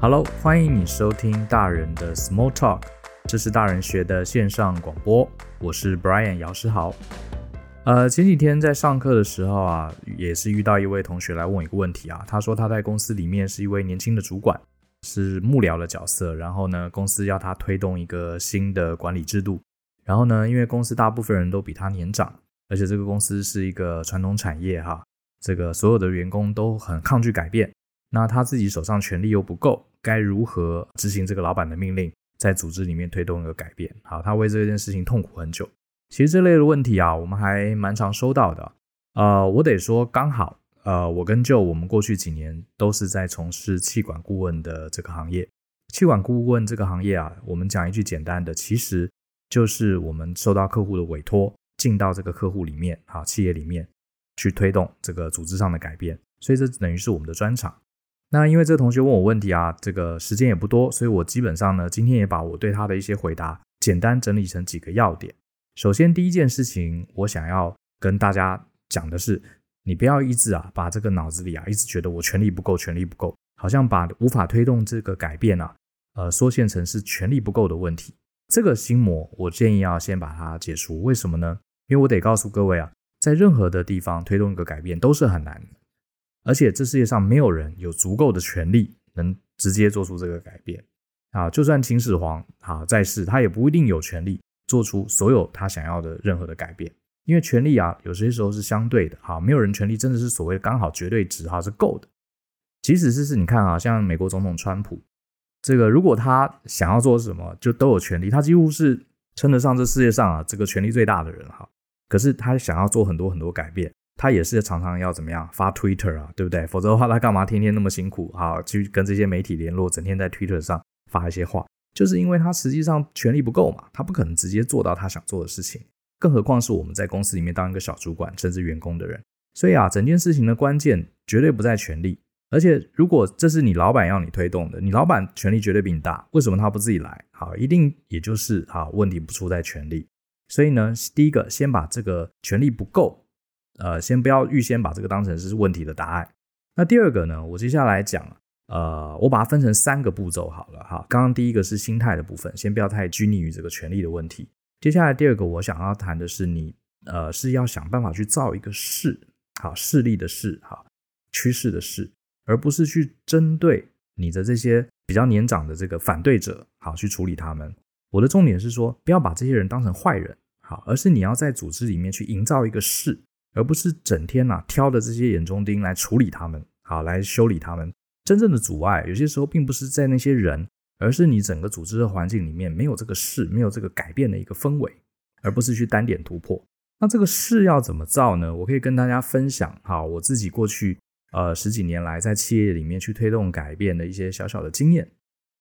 Hello，欢迎你收听大人的 Small Talk，这是大人学的线上广播，我是 Brian 姚诗豪。呃，前几天在上课的时候啊，也是遇到一位同学来问我一个问题啊，他说他在公司里面是一位年轻的主管，是幕僚的角色，然后呢，公司要他推动一个新的管理制度，然后呢，因为公司大部分人都比他年长，而且这个公司是一个传统产业哈，这个所有的员工都很抗拒改变。那他自己手上权力又不够，该如何执行这个老板的命令，在组织里面推动一个改变？好，他为这件事情痛苦很久。其实这类的问题啊，我们还蛮常收到的。呃，我得说，刚好，呃，我跟舅我们过去几年都是在从事气管顾问的这个行业。气管顾问这个行业啊，我们讲一句简单的，其实就是我们受到客户的委托，进到这个客户里面，好，企业里面去推动这个组织上的改变。所以这等于是我们的专长。那因为这个同学问我问题啊，这个时间也不多，所以我基本上呢，今天也把我对他的一些回答简单整理成几个要点。首先，第一件事情，我想要跟大家讲的是，你不要一直啊，把这个脑子里啊，一直觉得我权力不够，权力不够，好像把无法推动这个改变啊，呃，缩限成是权力不够的问题。这个心魔，我建议要先把它解除。为什么呢？因为我得告诉各位啊，在任何的地方推动一个改变都是很难。而且这世界上没有人有足够的权力能直接做出这个改变啊！就算秦始皇啊在世，他也不一定有权力做出所有他想要的任何的改变，因为权力啊有些时候是相对的哈，没有人权力真的是所谓刚好绝对值哈是够的。即使是是你看啊，像美国总统川普，这个如果他想要做什么，就都有权力，他几乎是称得上这世界上啊这个权力最大的人哈。可是他想要做很多很多改变。他也是常常要怎么样发 Twitter 啊，对不对？否则的话，他干嘛天天那么辛苦啊，去跟这些媒体联络，整天在 Twitter 上发一些话？就是因为他实际上权力不够嘛，他不可能直接做到他想做的事情。更何况是我们在公司里面当一个小主管，甚至员工的人。所以啊，整件事情的关键绝对不在权力。而且，如果这是你老板要你推动的，你老板权力绝对比你大，为什么他不自己来？好，一定也就是好，问题不出在权力。所以呢，第一个先把这个权力不够。呃，先不要预先把这个当成是问题的答案。那第二个呢，我接下来讲，呃，我把它分成三个步骤好了哈。刚刚第一个是心态的部分，先不要太拘泥于这个权力的问题。接下来第二个我想要谈的是你，呃，是要想办法去造一个势，好，势力的势，好，趋势的势，而不是去针对你的这些比较年长的这个反对者，好，去处理他们。我的重点是说，不要把这些人当成坏人，好，而是你要在组织里面去营造一个势。而不是整天呐、啊、挑的这些眼中钉来处理他们，好，来修理他们。真正的阻碍有些时候并不是在那些人，而是你整个组织的环境里面没有这个事，没有这个改变的一个氛围，而不是去单点突破。那这个事要怎么造呢？我可以跟大家分享，好，我自己过去呃十几年来在企业里面去推动改变的一些小小的经验。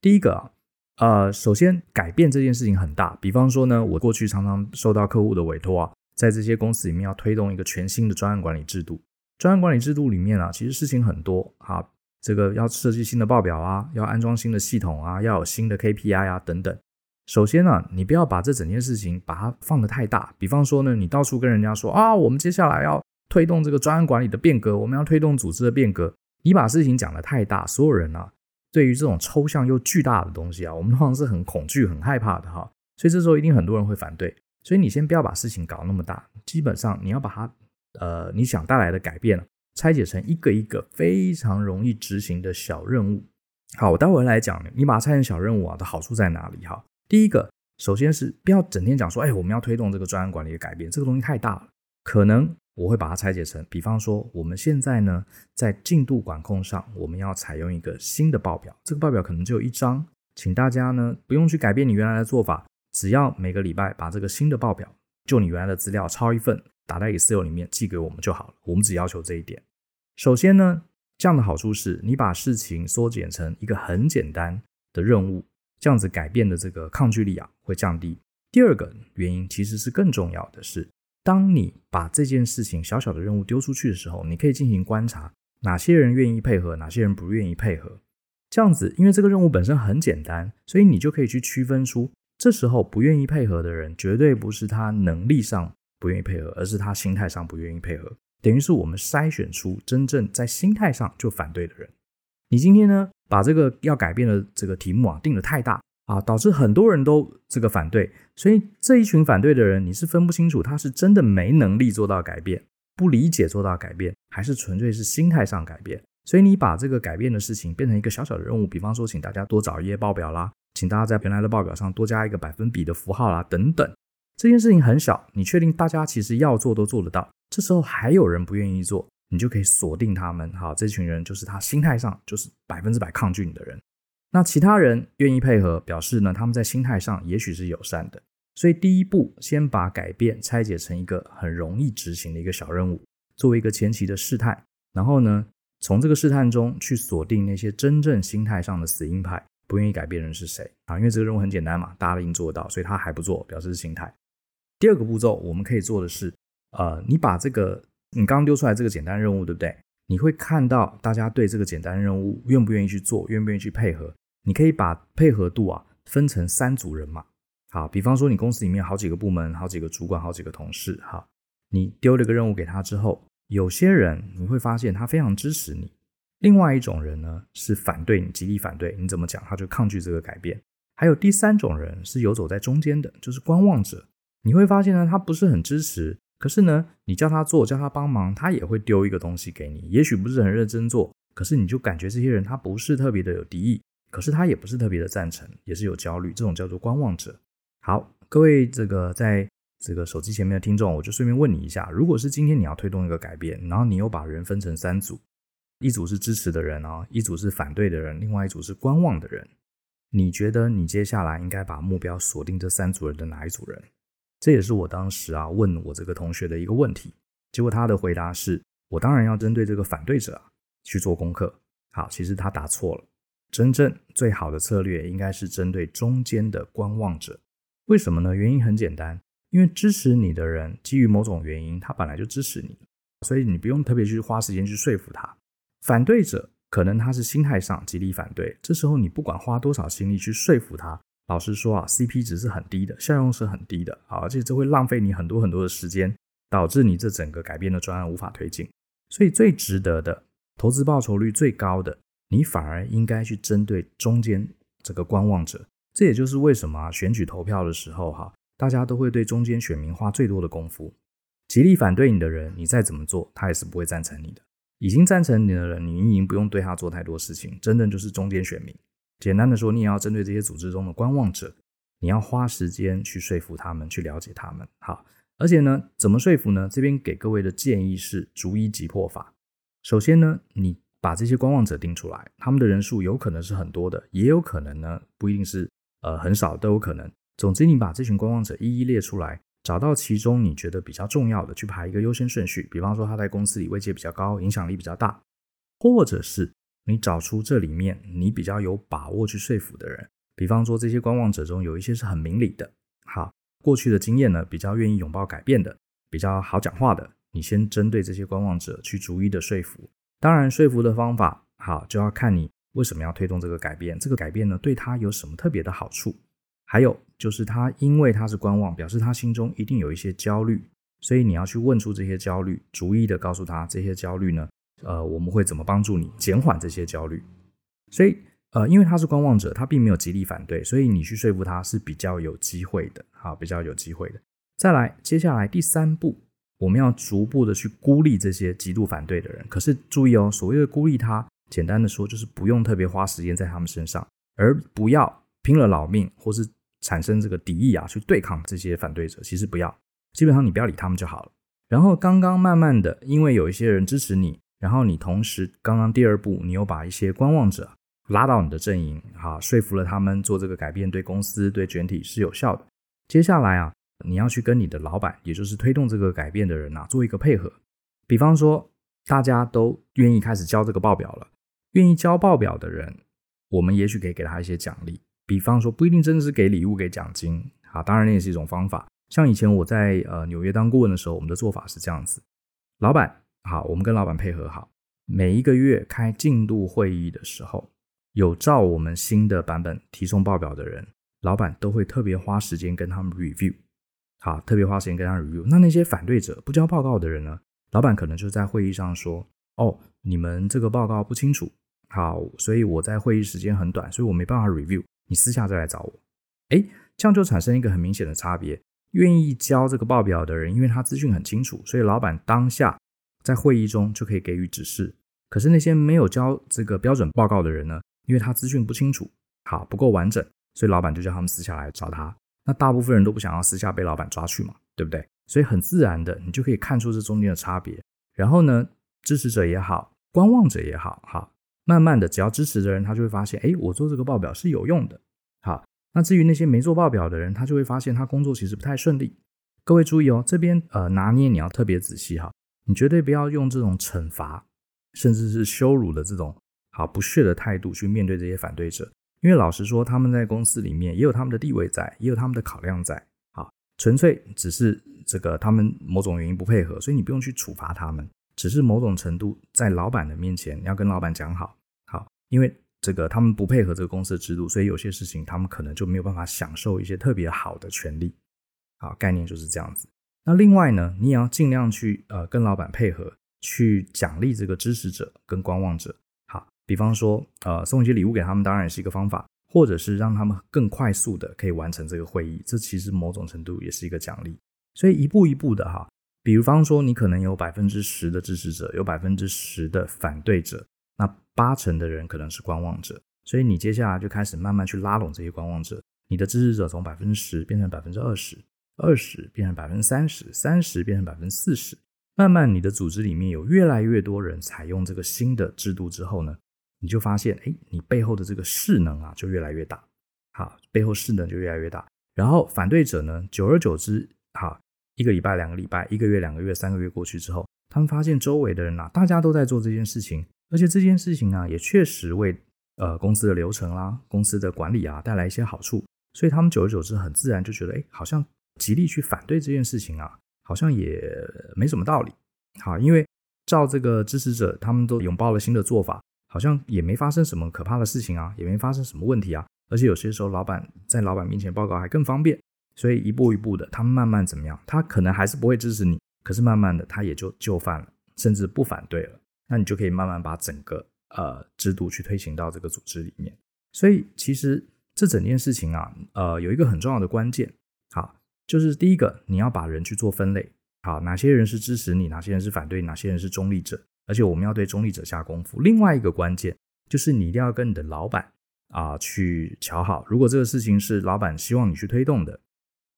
第一个啊，呃，首先改变这件事情很大，比方说呢，我过去常常受到客户的委托啊。在这些公司里面，要推动一个全新的专案管理制度。专案管理制度里面啊，其实事情很多啊，这个要设计新的报表啊，要安装新的系统啊，要有新的 KPI 啊等等。首先呢，你不要把这整件事情把它放得太大。比方说呢，你到处跟人家说啊，我们接下来要推动这个专案管理的变革，我们要推动组织的变革。你把事情讲得太大，所有人啊，对于这种抽象又巨大的东西啊，我们通常是很恐惧、很害怕的哈。所以这时候一定很多人会反对。所以你先不要把事情搞那么大，基本上你要把它，呃，你想带来的改变拆解成一个一个非常容易执行的小任务。好，我待会来讲，你把它拆成小任务啊的好处在哪里？哈，第一个，首先是不要整天讲说，哎，我们要推动这个专案管理的改变，这个东西太大了，可能我会把它拆解成，比方说我们现在呢，在进度管控上，我们要采用一个新的报表，这个报表可能只有一张，请大家呢不用去改变你原来的做法。只要每个礼拜把这个新的报表，就你原来的资料抄一份，打在 Excel 里面寄给我们就好了。我们只要求这一点。首先呢，这样的好处是你把事情缩减成一个很简单的任务，这样子改变的这个抗拒力啊会降低。第二个原因其实是更重要的是，当你把这件事情小小的任务丢出去的时候，你可以进行观察，哪些人愿意配合，哪些人不愿意配合。这样子，因为这个任务本身很简单，所以你就可以去区分出。这时候不愿意配合的人，绝对不是他能力上不愿意配合，而是他心态上不愿意配合。等于是我们筛选出真正在心态上就反对的人。你今天呢，把这个要改变的这个题目啊定得太大啊，导致很多人都这个反对，所以这一群反对的人，你是分不清楚他是真的没能力做到改变，不理解做到改变，还是纯粹是心态上改变。所以你把这个改变的事情变成一个小小的任务，比方说，请大家多找一页报表啦，请大家在原来的报表上多加一个百分比的符号啦，等等。这件事情很小，你确定大家其实要做都做得到，这时候还有人不愿意做。你就可以锁定他们，好，这群人就是他心态上就是百分之百抗拒你的人。那其他人愿意配合，表示呢，他们在心态上也许是友善的。所以第一步，先把改变拆解成一个很容易执行的一个小任务，作为一个前期的试探。然后呢，从这个试探中去锁定那些真正心态上的死硬派，不愿意改变人是谁啊？因为这个任务很简单嘛，大家都已经做得到，所以他还不做，表示是心态。第二个步骤，我们可以做的是，呃，你把这个。你刚丢出来这个简单任务，对不对？你会看到大家对这个简单任务愿不愿意去做，愿不愿意去配合。你可以把配合度啊分成三组人嘛。好，比方说你公司里面好几个部门，好几个主管，好几个同事。好，你丢了个任务给他之后，有些人你会发现他非常支持你，另外一种人呢是反对你，极力反对。你怎么讲他就抗拒这个改变。还有第三种人是游走在中间的，就是观望者。你会发现呢，他不是很支持。可是呢，你叫他做，叫他帮忙，他也会丢一个东西给你。也许不是很认真做，可是你就感觉这些人他不是特别的有敌意，可是他也不是特别的赞成，也是有焦虑。这种叫做观望者。好，各位这个在这个手机前面的听众，我就顺便问你一下：如果是今天你要推动一个改变，然后你又把人分成三组，一组是支持的人啊，一组是反对的人，另外一组是观望的人，你觉得你接下来应该把目标锁定这三组人的哪一组人？这也是我当时啊问我这个同学的一个问题，结果他的回答是：我当然要针对这个反对者啊去做功课。好，其实他答错了，真正最好的策略应该是针对中间的观望者。为什么呢？原因很简单，因为支持你的人基于某种原因，他本来就支持你，所以你不用特别去花时间去说服他。反对者可能他是心态上极力反对，这时候你不管花多少心力去说服他。老实说啊，CP 值是很低的，效用是很低的啊，而且这会浪费你很多很多的时间，导致你这整个改变的专案无法推进。所以最值得的，投资报酬率最高的，你反而应该去针对中间这个观望者。这也就是为什么啊，选举投票的时候哈，大家都会对中间选民花最多的功夫。极力反对你的人，你再怎么做，他也是不会赞成你的。已经赞成你的人，你已经不用对他做太多事情，真正就是中间选民。简单的说，你也要针对这些组织中的观望者，你要花时间去说服他们，去了解他们。好，而且呢，怎么说服呢？这边给各位的建议是逐一击破法。首先呢，你把这些观望者定出来，他们的人数有可能是很多的，也有可能呢不一定是呃很少，都有可能。总之，你把这群观望者一一列出来，找到其中你觉得比较重要的，去排一个优先顺序。比方说，他在公司里位阶比较高，影响力比较大，或者是。你找出这里面你比较有把握去说服的人，比方说这些观望者中有一些是很明理的，好，过去的经验呢比较愿意拥抱改变的，比较好讲话的，你先针对这些观望者去逐一的说服。当然，说服的方法好就要看你为什么要推动这个改变，这个改变呢对他有什么特别的好处？还有就是他因为他是观望，表示他心中一定有一些焦虑，所以你要去问出这些焦虑，逐一的告诉他这些焦虑呢。呃，我们会怎么帮助你减缓这些焦虑？所以，呃，因为他是观望者，他并没有极力反对，所以你去说服他是比较有机会的，好，比较有机会的。再来，接下来第三步，我们要逐步的去孤立这些极度反对的人。可是注意哦，所谓的孤立他，简单的说就是不用特别花时间在他们身上，而不要拼了老命或是产生这个敌意啊，去对抗这些反对者。其实不要，基本上你不要理他们就好了。然后刚刚慢慢的，因为有一些人支持你。然后你同时，刚刚第二步，你又把一些观望者拉到你的阵营，哈，说服了他们做这个改变，对公司、对全体是有效的。接下来啊，你要去跟你的老板，也就是推动这个改变的人呐，做一个配合。比方说，大家都愿意开始交这个报表了，愿意交报表的人，我们也许可以给他一些奖励。比方说，不一定真的是给礼物、给奖金，啊，当然那也是一种方法。像以前我在呃纽约当顾问的时候，我们的做法是这样子，老板。好，我们跟老板配合好，每一个月开进度会议的时候，有照我们新的版本提送报表的人，老板都会特别花时间跟他们 review。好，特别花时间跟他们 review。那那些反对者不交报告的人呢？老板可能就在会议上说：“哦，你们这个报告不清楚，好，所以我在会议时间很短，所以我没办法 review，你私下再来找我。诶，这样就产生一个很明显的差别。愿意交这个报表的人，因为他资讯很清楚，所以老板当下在会议中就可以给予指示。可是那些没有交这个标准报告的人呢？因为他资讯不清楚，好，不够完整，所以老板就叫他们私下来找他。那大部分人都不想要私下被老板抓去嘛，对不对？所以很自然的，你就可以看出这中间的差别。然后呢，支持者也好，观望者也好，好，慢慢的，只要支持的人，他就会发现，哎，我做这个报表是有用的。好，那至于那些没做报表的人，他就会发现他工作其实不太顺利。各位注意哦，这边呃拿捏你要特别仔细哈，你绝对不要用这种惩罚，甚至是羞辱的这种。好不屑的态度去面对这些反对者，因为老实说，他们在公司里面也有他们的地位在，也有他们的考量在。好，纯粹只是这个他们某种原因不配合，所以你不用去处罚他们，只是某种程度在老板的面前，你要跟老板讲好，好，因为这个他们不配合这个公司的制度，所以有些事情他们可能就没有办法享受一些特别好的权利。好，概念就是这样子。那另外呢，你也要尽量去呃跟老板配合，去奖励这个支持者跟观望者。好比方说，呃，送一些礼物给他们，当然也是一个方法，或者是让他们更快速的可以完成这个会议，这其实某种程度也是一个奖励。所以一步一步的哈，比方说你可能有百分之十的支持者，有百分之十的反对者，那八成的人可能是观望者，所以你接下来就开始慢慢去拉拢这些观望者，你的支持者从百分之十变成百分之二十，二十变成百分之三十，三十变成百分之四十，慢慢你的组织里面有越来越多人采用这个新的制度之后呢，你就发现，哎，你背后的这个势能啊，就越来越大，好，背后势能就越来越大。然后反对者呢，久而久之，好，一个礼拜、两个礼拜、一个月、两个月、三个月过去之后，他们发现周围的人啊，大家都在做这件事情，而且这件事情啊，也确实为呃公司的流程啦、公司的管理啊带来一些好处，所以他们久而久之，很自然就觉得，哎，好像极力去反对这件事情啊，好像也没什么道理。好，因为照这个支持者，他们都拥抱了新的做法。好像也没发生什么可怕的事情啊，也没发生什么问题啊，而且有些时候老板在老板面前报告还更方便，所以一步一步的，他们慢慢怎么样？他可能还是不会支持你，可是慢慢的他也就就范了，甚至不反对了。那你就可以慢慢把整个呃制度去推行到这个组织里面。所以其实这整件事情啊，呃，有一个很重要的关键，好，就是第一个你要把人去做分类，好，哪些人是支持你，哪些人是反对，哪些人是中立者。而且我们要对中立者下功夫。另外一个关键就是你一定要跟你的老板啊、去瞧好。如果这个事情是老板希望你去推动的，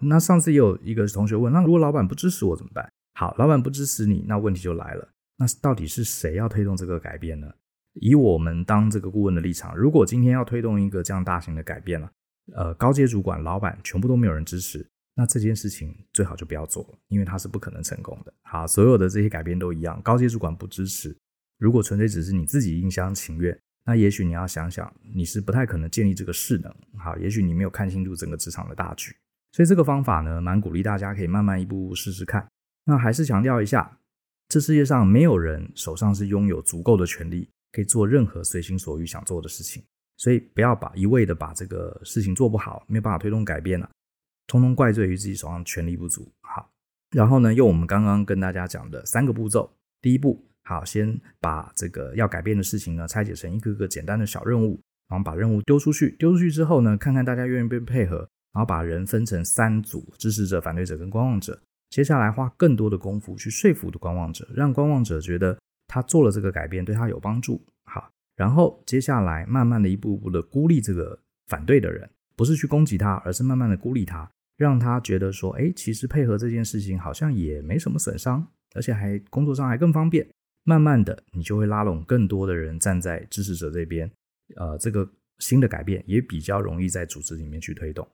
那上次也有一个同学问，那如果老板不支持我怎么办？好，老板不支持你，那问题就来了。那到底是谁要推动这个改变呢？以我们当这个顾问的立场，如果今天要推动一个这样大型的改变了，呃，高阶主管、老板全部都没有人支持。那这件事情最好就不要做了，因为它是不可能成功的。好，所有的这些改变都一样，高阶主管不支持。如果纯粹只是你自己一厢情愿，那也许你要想想，你是不太可能建立这个势能。好，也许你没有看清楚整个职场的大局。所以这个方法呢，蛮鼓励大家可以慢慢一步步试试看。那还是强调一下，这世界上没有人手上是拥有足够的权力，可以做任何随心所欲想做的事情。所以不要把一味的把这个事情做不好，没有办法推动改变了。通通怪罪于自己手上权力不足。好，然后呢，用我们刚刚跟大家讲的三个步骤。第一步，好，先把这个要改变的事情呢拆解成一个个简单的小任务，然后把任务丢出去。丢出去之后呢，看看大家愿不愿意配合，然后把人分成三组：支持者、反对者跟观望者。接下来花更多的功夫去说服的观望者，让观望者觉得他做了这个改变对他有帮助。好，然后接下来慢慢的一步步的孤立这个反对的人，不是去攻击他，而是慢慢的孤立他。让他觉得说，哎，其实配合这件事情好像也没什么损伤，而且还工作上还更方便。慢慢的，你就会拉拢更多的人站在支持者这边，呃，这个新的改变也比较容易在组织里面去推动。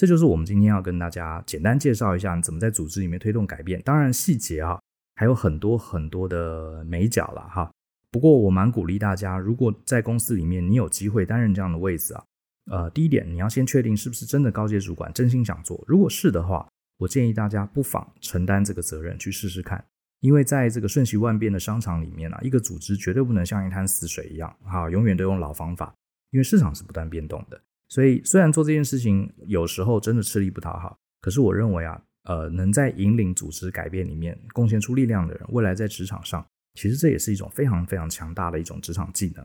这就是我们今天要跟大家简单介绍一下，怎么在组织里面推动改变。当然细节啊，还有很多很多的眉角了哈。不过我蛮鼓励大家，如果在公司里面你有机会担任这样的位置啊。呃，第一点，你要先确定是不是真的高阶主管真心想做。如果是的话，我建议大家不妨承担这个责任去试试看。因为在这个瞬息万变的商场里面啊，一个组织绝对不能像一滩死水一样，哈，永远都用老方法。因为市场是不断变动的，所以虽然做这件事情有时候真的吃力不讨好，可是我认为啊，呃，能在引领组织改变里面贡献出力量的人，未来在职场上，其实这也是一种非常非常强大的一种职场技能。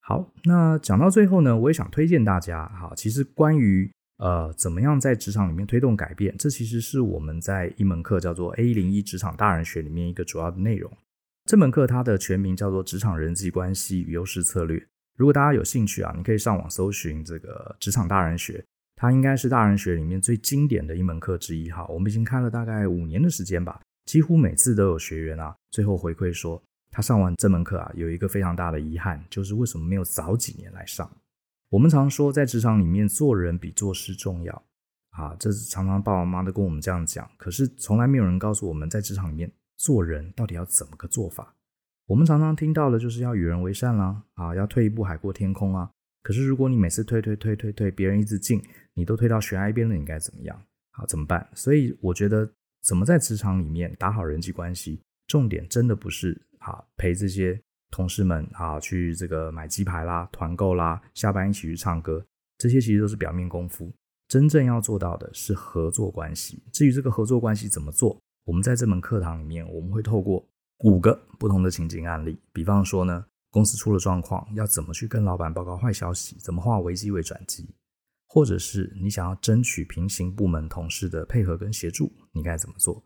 好，那讲到最后呢，我也想推荐大家哈，其实关于呃怎么样在职场里面推动改变，这其实是我们在一门课叫做 A 零一职场大人学里面一个主要的内容。这门课它的全名叫做职场人际关系与优势策略。如果大家有兴趣啊，你可以上网搜寻这个职场大人学，它应该是大人学里面最经典的一门课之一哈。我们已经开了大概五年的时间吧，几乎每次都有学员啊，最后回馈说。他上完这门课啊，有一个非常大的遗憾，就是为什么没有早几年来上？我们常说，在职场里面做人比做事重要啊，这是常常爸爸妈妈都跟我们这样讲。可是从来没有人告诉我们在职场里面做人到底要怎么个做法。我们常常听到的就是要与人为善啦，啊，要退一步海阔天空啊。可是如果你每次退退退退退，别人一直进，你都退到悬崖边了，你该怎么样？好，怎么办？所以我觉得，怎么在职场里面打好人际关系，重点真的不是。啊，陪这些同事们啊去这个买鸡排啦、团购啦，下班一起去唱歌，这些其实都是表面功夫。真正要做到的是合作关系。至于这个合作关系怎么做，我们在这门课堂里面，我们会透过五个不同的情景案例。比方说呢，公司出了状况，要怎么去跟老板报告坏消息，怎么化危机为转机，或者是你想要争取平行部门同事的配合跟协助，你该怎么做？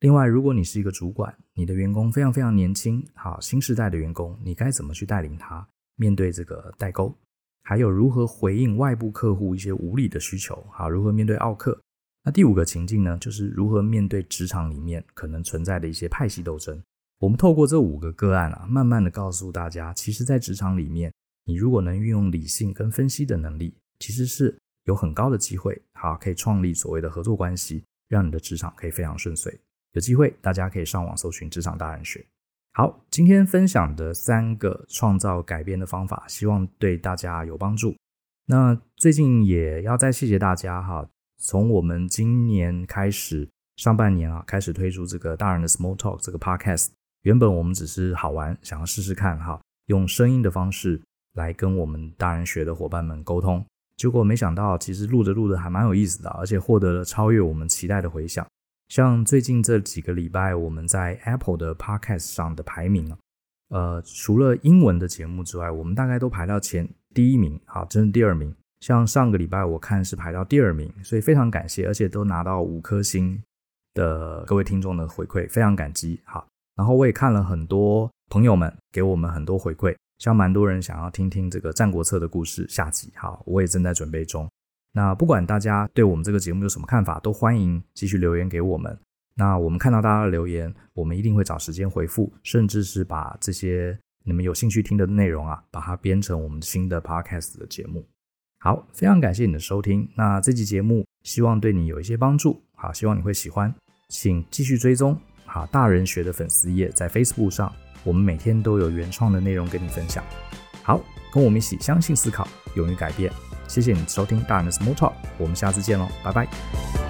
另外，如果你是一个主管，你的员工非常非常年轻，好，新时代的员工，你该怎么去带领他面对这个代沟？还有如何回应外部客户一些无理的需求？好，如何面对奥客？那第五个情境呢，就是如何面对职场里面可能存在的一些派系斗争。我们透过这五个个案啊，慢慢的告诉大家，其实，在职场里面，你如果能运用理性跟分析的能力，其实是有很高的机会，好，可以创立所谓的合作关系，让你的职场可以非常顺遂。有机会，大家可以上网搜寻职场大人学。好，今天分享的三个创造改变的方法，希望对大家有帮助。那最近也要再谢谢大家哈，从我们今年开始，上半年啊开始推出这个大人的 Small Talk 这个 Podcast。原本我们只是好玩，想要试试看哈，用声音的方式来跟我们大人学的伙伴们沟通。结果没想到，其实录着录着还蛮有意思的，而且获得了超越我们期待的回响。像最近这几个礼拜，我们在 Apple 的 Podcast 上的排名啊，呃，除了英文的节目之外，我们大概都排到前第一名，好，这是第二名。像上个礼拜我看是排到第二名，所以非常感谢，而且都拿到五颗星的各位听众的回馈，非常感激。好，然后我也看了很多朋友们给我们很多回馈，像蛮多人想要听听这个《战国策》的故事下集，好，我也正在准备中。那不管大家对我们这个节目有什么看法，都欢迎继续留言给我们。那我们看到大家的留言，我们一定会找时间回复，甚至是把这些你们有兴趣听的内容啊，把它编成我们新的 podcast 的节目。好，非常感谢你的收听。那这期节目希望对你有一些帮助，好，希望你会喜欢，请继续追踪好大人学的粉丝页，在 Facebook 上，我们每天都有原创的内容跟你分享。好，跟我们一起相信、思考、勇于改变。谢谢你收听大人的 Small Talk，我们下次见喽，拜拜。